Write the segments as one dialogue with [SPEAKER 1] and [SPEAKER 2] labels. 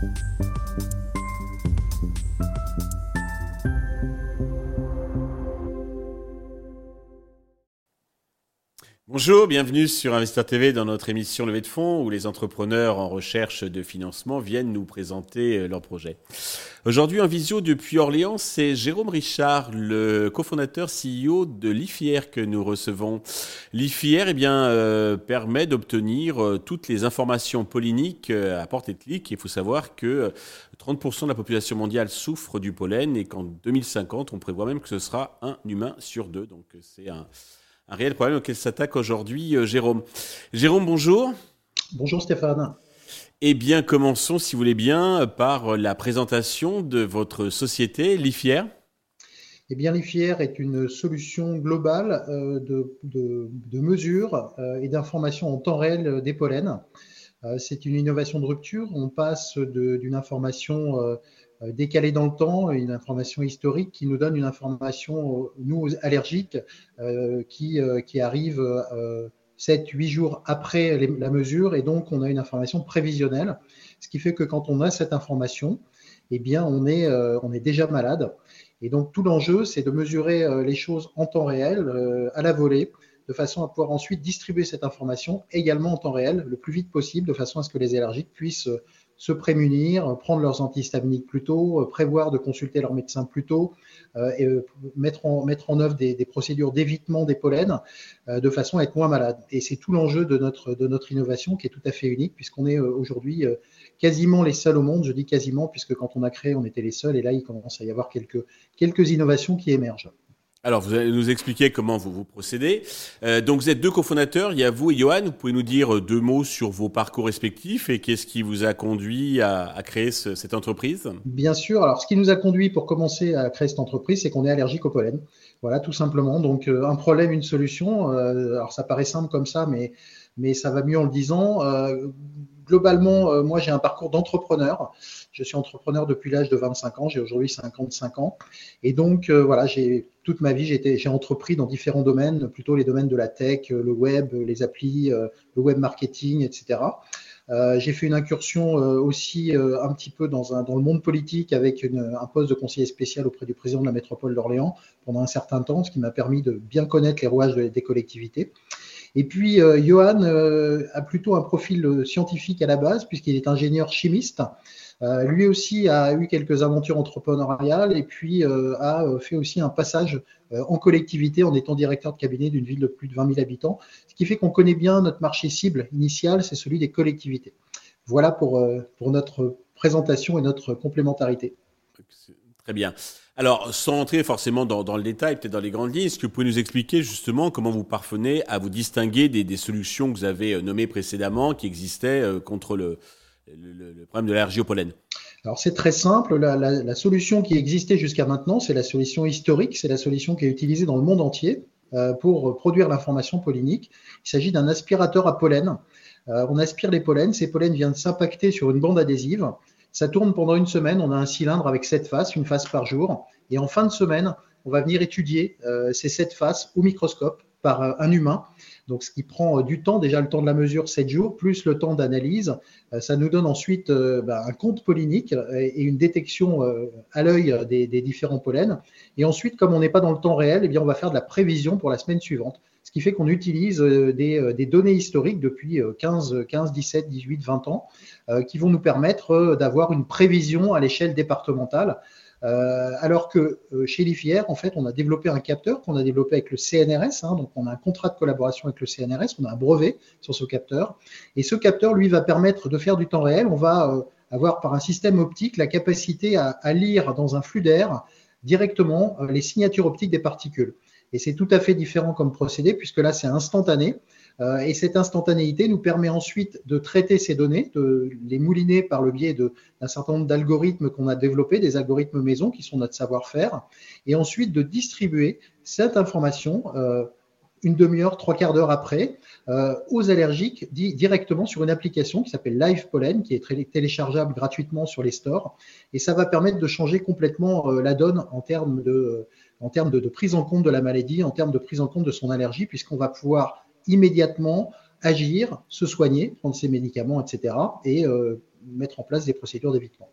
[SPEAKER 1] Thank you. Bonjour, bienvenue sur Investor TV dans notre émission Levée de fonds où les entrepreneurs en recherche de financement viennent nous présenter euh, leurs projets. Aujourd'hui en visio depuis Orléans, c'est Jérôme Richard, le cofondateur CEO de l'IFIR que nous recevons. L'IFIR eh bien, euh, permet d'obtenir euh, toutes les informations polliniques à portée de clic. Il faut savoir que 30% de la population mondiale souffre du pollen et qu'en 2050, on prévoit même que ce sera un humain sur deux. Donc c'est un un réel problème auquel s'attaque aujourd'hui euh, Jérôme. Jérôme, bonjour.
[SPEAKER 2] Bonjour Stéphane.
[SPEAKER 1] Eh bien, commençons, si vous voulez bien, par la présentation de votre société, l'IFIER.
[SPEAKER 2] Eh bien, l'IFIER est une solution globale euh, de, de, mesures euh, et d'informations en temps réel des pollens. C'est une innovation de rupture. On passe d'une information euh, décalé dans le temps, une information historique qui nous donne une information, euh, nous, allergiques, euh, qui, qui arrive 7-8 jours après la mesure, et donc on a une information prévisionnelle, ce qui fait que quand on a cette information, eh bien, on est, on est déjà malade. Et donc tout l'enjeu, c'est de mesurer les choses en temps réel, à la volée, de façon à pouvoir ensuite distribuer cette information également en temps réel, le plus vite possible, de façon à ce que les allergiques puissent se prémunir, prendre leurs antihistaminiques plus tôt, euh, prévoir de consulter leur médecin plus tôt, euh, et euh, mettre, en, mettre en œuvre des, procédures d'évitement des pollens de façon à être moins malade. Et c'est tout l'enjeu de notre, de notre innovation qui est tout à fait unique, puisqu'on est aujourd'hui quasiment les seuls au monde. Je dis quasiment, puisque quand on a créé, on était les seuls, et là, il commence à y avoir quelques, quelques innovations qui émergent.
[SPEAKER 1] Alors, vous allez nous expliquer comment vous vous procédez. Euh, donc, vous êtes deux cofondateurs. Il y a vous et Johan. Vous pouvez nous dire euh, deux mots sur vos parcours respectifs et qu'est-ce qui vous a conduit à, créer cette entreprise?
[SPEAKER 2] Bien sûr. Alors, ce qui nous a conduit pour commencer à créer cette entreprise, c'est qu'on est allergique au pollen. Voilà, tout simplement. Donc, euh, un problème, une solution. alors, ça paraît simple comme ça, mais, mais ça va mieux en le disant globalement, euh, moi, j'ai un parcours d'entrepreneur. Je suis entrepreneur depuis l'âge de 25 ans. J'ai aujourd'hui 55 ans. Et donc, euh, voilà, j'ai toute ma vie, j'ai entrepris dans différents domaines, plutôt les domaines de la tech, le web, les applis, euh, le web marketing, etc. j'ai fait une incursion aussi un petit peu dans, un, dans, le monde politique avec un poste de conseiller spécial auprès du président de la métropole d'Orléans pendant un certain temps, ce qui m'a permis de bien connaître les rouages des collectivités. Et puis, euh, Johan euh, a plutôt un profil euh, scientifique à la base, puisqu'il est ingénieur chimiste. lui aussi a eu quelques aventures entrepreneuriales et puis a fait aussi un passage en collectivité en étant directeur de cabinet d'une ville de plus de 20 000 habitants, ce qui fait qu'on connaît bien notre marché cible initial, c'est celui des collectivités. Voilà pour, pour notre présentation et notre complémentarité.
[SPEAKER 1] Très bien. Alors, sans entrer forcément dans, le détail, peut-être dans les grandes lignes, est-ce que vous pouvez nous expliquer justement comment vous parvenez à vous distinguer des, solutions que vous avez euh, nommées précédemment qui existaient euh, contre le, problème de l'allergie au pollen
[SPEAKER 2] alors c'est très simple, la, solution qui existait jusqu'à maintenant, c'est la solution historique, c'est la solution qui est utilisée dans le monde entier euh, pour produire l'information pollinique. Il s'agit d'un aspirateur à pollen. on aspire les pollens, ces pollens viennent s'impacter sur une bande adhésive ça tourne pendant une semaine. On a un cylindre avec sept faces, une face par jour. Et en fin de semaine, on va venir étudier euh, ces sept faces au microscope par euh, un humain. Donc, ce qui prend euh, du temps, déjà le temps de la mesure, 7 jours, plus le temps d'analyse. ça nous donne ensuite bah, un compte pollinique et, une détection à l'œil des, différents pollens. Et ensuite, comme on n'est pas dans le temps réel, eh bien, on va faire de la prévision pour la semaine suivante. Ce qui fait qu'on utilise des, des, données historiques depuis 15, 15, 17, 18, 20 ans qui vont nous permettre d'avoir une prévision à l'échelle départementale euh, alors que euh, chez l'IFIR, en fait, on a développé un capteur qu'on a développé avec le CNRS. Hein, donc, on a un contrat de collaboration avec le CNRS, on a un brevet sur ce capteur. Et ce capteur, lui, va permettre de faire du temps réel. On va euh, avoir par un système optique la capacité à lire dans un flux d'air directement les signatures optiques des particules. Et c'est tout à fait différent comme procédé, puisque là, c'est instantané. Euh, et cette instantanéité nous permet ensuite de traiter ces données, de les mouliner par le biais d'un certain nombre d'algorithmes qu'on a développés, des algorithmes maison qui sont notre savoir-faire, et ensuite de distribuer cette information euh, une demi-heure, trois quarts d'heure après, euh, aux allergiques directement sur une application qui s'appelle Live Pollen, qui est téléchargeable gratuitement sur les stores. Et ça va permettre de changer complètement la donne en termes, de, en termes de, de, prise en compte de la maladie, en termes de prise en compte de son allergie, puisqu'on va pouvoir immédiatement agir, se soigner, prendre ses médicaments, etc. et euh, mettre en place des procédures d'évitement.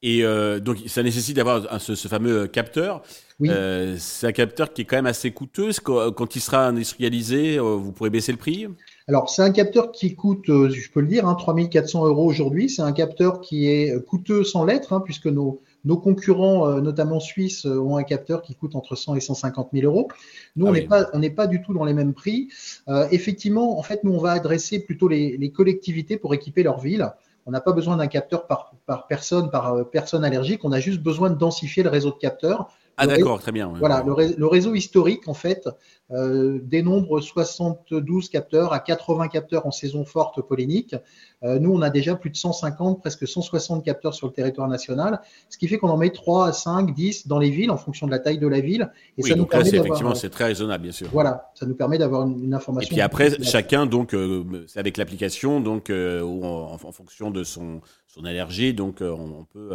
[SPEAKER 1] Et donc, ça nécessite d'avoir ce, fameux capteur. Oui. c'est un capteur qui est quand même assez coûteux. Quand il sera industrialisé, vous pourrez baisser le prix?
[SPEAKER 2] Alors, c'est un capteur qui coûte, je peux le dire, hein, 3400 euros aujourd'hui. C'est un capteur qui est coûteux sans l'être, hein, puisque nos, nos concurrents, euh, notamment suisses, euh, ont un capteur qui coûte entre 100 et 150 000 euros. Nous, ah on n'est pas, on n'est pas du tout dans les mêmes prix. Euh, effectivement, en fait, nous, on va adresser plutôt les, collectivités pour équiper leur ville. On n'a pas besoin d'un capteur par, par, personne, par personne allergique. On a juste besoin de densifier le réseau de capteurs.
[SPEAKER 1] Ah d'accord, très bien.
[SPEAKER 2] Voilà, le, réseau historique, en fait, euh, dénombre 72 capteurs à 80 capteurs en saison forte pollinique. Euh, nous, on a déjà plus de 150, presque 160 capteurs sur le territoire national, ce qui fait qu'on en met 3 à 5, 10 dans les villes en fonction de la taille de la ville.
[SPEAKER 1] Et oui, ça donc nous là, effectivement, c'est très raisonnable, bien sûr.
[SPEAKER 2] Voilà, ça nous permet d'avoir une, information.
[SPEAKER 1] Et puis après, chacun, donc, euh, c'est avec l'application, donc, en, en, fonction de son, son allergie, donc on, peut.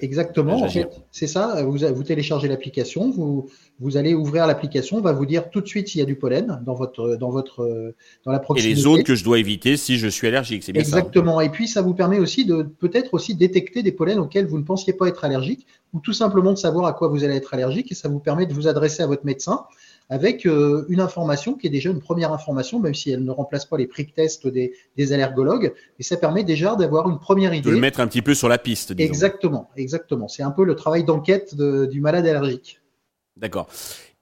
[SPEAKER 2] Exactement, c'est ça. Vous, vous téléchargez l'application, vous, vous allez ouvrir l'application, on va vous dire tout de suite s'il y a du pollen dans votre dans votre dans la proximité.
[SPEAKER 1] Et les zones que je dois éviter si je suis allergique, c'est bien
[SPEAKER 2] ça. Exactement. Et puis ça vous permet aussi de peut-être aussi détecter des pollens auxquels vous ne pensiez pas être allergique, ou tout simplement de savoir à quoi vous allez être allergique, et ça vous permet de vous adresser à votre médecin avec euh, une information qui est déjà une première information, même si elle ne remplace pas les prick tests des, des allergologues, et ça permet déjà d'avoir une première idée.
[SPEAKER 1] De le mettre un petit peu sur la piste.
[SPEAKER 2] Disons. Exactement, exactement. C'est un peu le travail d'enquête du malade allergique.
[SPEAKER 1] D'accord.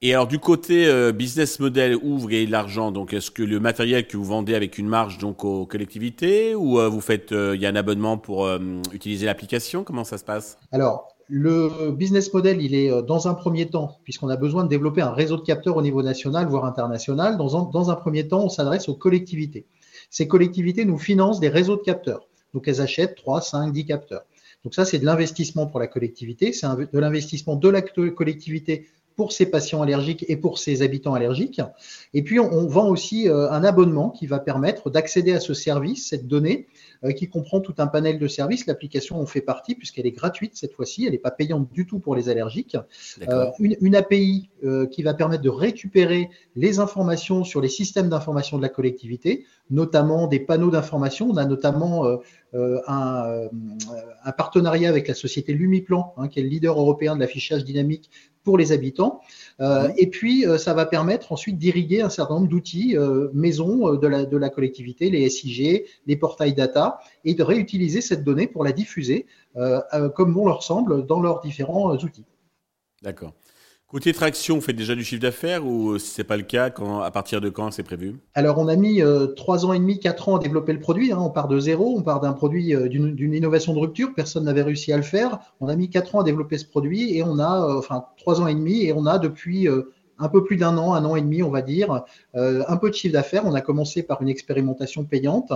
[SPEAKER 1] Et alors du côté euh, business model, ouvre et l'argent, donc est-ce que le matériel que vous vendez avec une marge donc aux collectivités ou euh, vous faites, euh, il y a un abonnement pour utiliser l'application? Comment ça se passe?
[SPEAKER 2] Alors le business model, il est dans un premier temps, puisqu'on a besoin de développer un réseau de capteurs au niveau national, voire international. Dans un, dans un premier temps, on s'adresse aux collectivités. Ces collectivités nous financent des réseaux de capteurs. Donc elles achètent 3, 5, 10 capteurs. Donc ça, c'est de l'investissement pour la collectivité, c'est de l'investissement de la collectivité pour ses patients allergiques et pour ses habitants allergiques. Et puis, on, vend aussi euh, un abonnement qui va permettre d'accéder à ce service, cette donnée, euh, qui comprend tout un panel de services. L'application en fait partie puisqu'elle est gratuite cette fois-ci, elle n'est pas payante du tout pour les allergiques. Euh, une, une, API qui va permettre de récupérer les informations sur les systèmes d'information de la collectivité, notamment des panneaux d'information. On a notamment un, un, partenariat avec la société Lumiplan, hein, qui est le leader européen de l'affichage dynamique pour les habitants. Euh, et puis, euh, ça va permettre ensuite d'irriguer un certain nombre d'outils euh, maison de la, de la collectivité, les SIG, les portails data, et de réutiliser cette donnée pour la diffuser comme bon leur semble dans leurs différents outils.
[SPEAKER 1] D'accord. Côté traction, vous faites déjà du chiffre d'affaires ou si ce n'est pas le cas, à partir de quand c'est prévu?
[SPEAKER 2] Alors on a mis euh, trois ans et demi, quatre ans à développer le produit. Hein. On part de zéro, on part d'un produit euh, d'une innovation de rupture. Personne n'avait réussi à le faire. On a mis quatre ans à développer ce produit et on a, euh, enfin trois ans et demi, et on a depuis un peu plus d'un an, un an et demi, on va dire, euh, un peu de chiffre d'affaires. On a commencé par une expérimentation payante.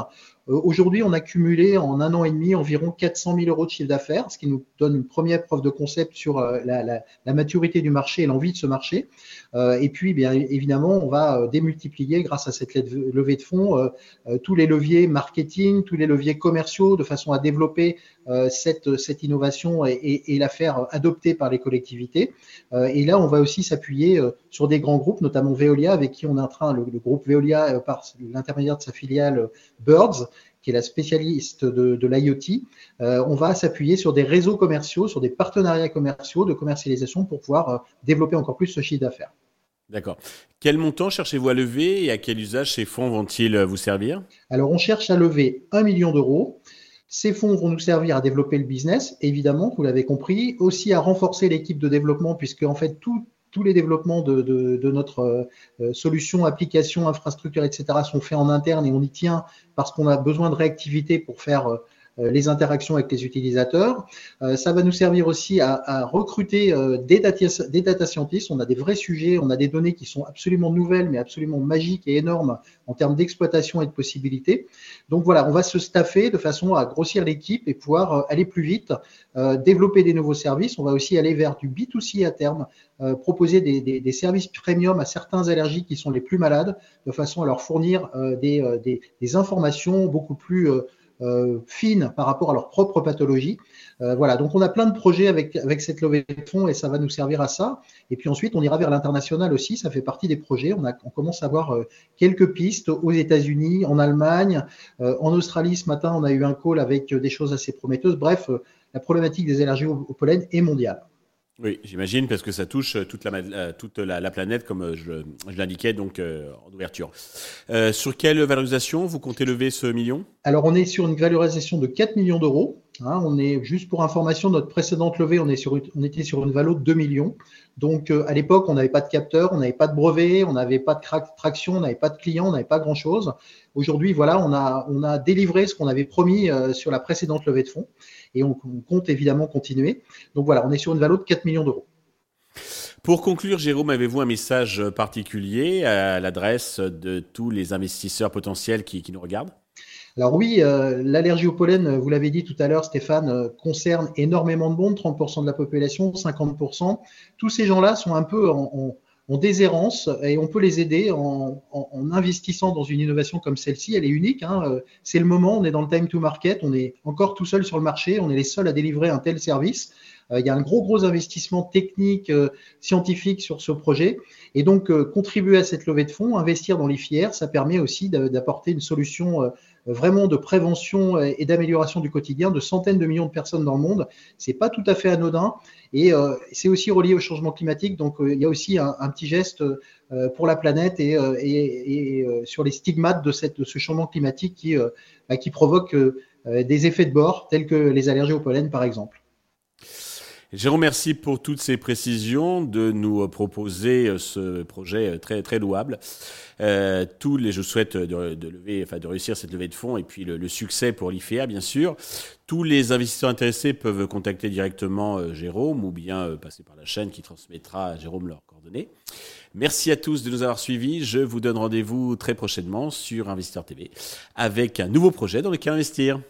[SPEAKER 2] Euh, aujourd'hui, on a cumulé en un an et demi environ 400 000 euros de chiffre d'affaires, ce qui nous donne une première preuve de concept sur euh, la, maturité du marché et l'envie de ce marché. et puis, bien évidemment, on va démultiplier grâce à cette levée de fonds tous les leviers marketing, tous les leviers commerciaux, de façon à développer cette, innovation et, et la faire adopter par les collectivités. et là, on va aussi s'appuyer sur des grands groupes, notamment Veolia, avec qui on est en train, le, groupe Veolia, euh, par l'intermédiaire de sa filiale euh, Birds, qui est la spécialiste de, l'IoT, euh, on va s'appuyer sur des réseaux commerciaux, sur des partenariats commerciaux de commercialisation pour pouvoir développer encore plus ce chiffre d'affaires.
[SPEAKER 1] D'accord. Quel montant cherchez-vous à lever et à quel usage ces fonds vont-ils vous servir?
[SPEAKER 2] Alors, on cherche à lever un million d'euros. Ces fonds vont nous servir à développer le business, évidemment, vous l'avez compris, aussi à renforcer l'équipe de développement, puisque en fait, tout tous les développements de, notre euh, solution, application, infrastructure, etc. sont faits en interne et on y tient parce qu'on a besoin de réactivité pour faire euh, les interactions avec les utilisateurs. Euh, ça va nous servir aussi à, à recruter euh, des data, des data scientists. On a des vrais sujets, on a des données qui sont absolument nouvelles, mais absolument magiques et énormes en termes d'exploitation et de possibilités. Donc voilà, on va se staffer de façon à grossir l'équipe et pouvoir aller plus vite, développer des nouveaux services. On va aussi aller vers du B2C à terme, proposer des, des, des, services premium à certains allergiques qui sont les plus malades, de façon à leur fournir des, des, informations beaucoup plus fines par rapport à leur propre pathologie. voilà, donc on a plein de projets avec, avec cette levée de fonds et ça va nous servir à ça. Et puis ensuite, on ira vers l'international aussi, ça fait partie des projets. On, commence à avoir quelques pistes aux États-Unis, en Allemagne, en Australie. Ce matin, on a eu un call avec des choses assez prometteuses. Bref, la problématique des allergies au pollen est mondiale.
[SPEAKER 1] Oui, j'imagine, parce que ça touche toute la, euh, toute la, planète, comme euh, je, l'indiquais donc euh, en ouverture. sur quelle valorisation vous comptez lever ce million?
[SPEAKER 2] Alors, on est sur une valorisation de 4 millions d'euros. Hein. on est juste pour information, notre précédente levée, on, est sur, on était sur une valeur de 2 millions. Donc, à l'époque, on n'avait pas de capteur, on n'avait pas de brevet, on n'avait pas de traction, on n'avait pas de client, on n'avait pas grand-chose. Aujourd'hui, voilà, on a, on a délivré ce qu'on avait promis sur la précédente levée de fonds et on, compte évidemment continuer. Donc voilà, on est sur une valeur de 4 millions d'euros.
[SPEAKER 1] Pour conclure, Jérôme, avez-vous un message particulier à l'adresse de tous les investisseurs potentiels qui, nous regardent?
[SPEAKER 2] Alors oui, euh, l'allergie au pollen, vous l'avez dit tout à l'heure, Stéphane, euh, concerne énormément de monde, 30% de la population, 50%. Tous ces gens-là sont un peu en, en déshérence et on peut les aider en, investissant dans une innovation comme celle-ci. Elle est unique. Hein. Euh, c'est le moment. On est dans le time to market. On est encore tout seul sur le marché. On est les seuls à délivrer un tel service. Euh, il y a un gros gros investissement technique, euh, scientifique sur ce projet. Et donc contribuer à cette levée de fonds, investir dans les filières, ça permet aussi d'apporter une solution vraiment de prévention et d'amélioration du quotidien de centaines de millions de personnes dans le monde. C'est pas tout à fait anodin et euh, c'est aussi relié au changement climatique. Donc euh, il y a aussi un, petit geste euh, pour la planète et, sur les stigmates de ce changement climatique qui, bah, qui provoque des effets de bord tels que les allergies au pollen par exemple.
[SPEAKER 1] Jérôme, merci pour toutes ces précisions, de nous proposer euh, ce projet euh, très, très louable. Euh, tous les, je souhaite de, de, lever, enfin de réussir cette levée de fonds et puis le, succès pour l'IFEA, bien sûr. Tous les investisseurs intéressés peuvent contacter directement Jérôme ou bien passer par la chaîne qui transmettra à Jérôme leurs coordonnées. Merci à tous de nous avoir suivis. Je vous donne rendez-vous très prochainement sur Investisseur TV avec un nouveau projet dans lequel investir.